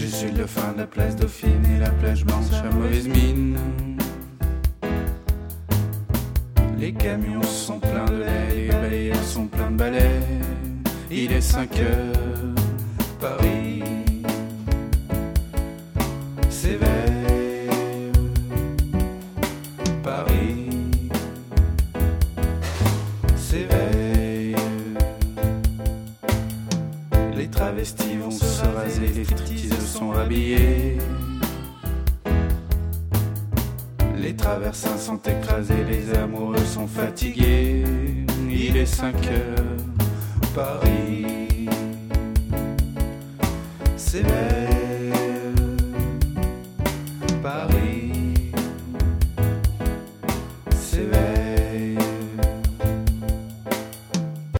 Je suis le fin de la place Dauphine et la plage blanche à mauvaise mine. Les camions sont pleins de lait, les balayeurs sont pleins de balais. Il est 5 heures, Paris s'éveille. Les travestis vont se raser, les stripteaseuses sont rhabillés. Les traversins sont écrasés, les amoureux sont fatigués. Il est 5 heures, Paris s'éveille.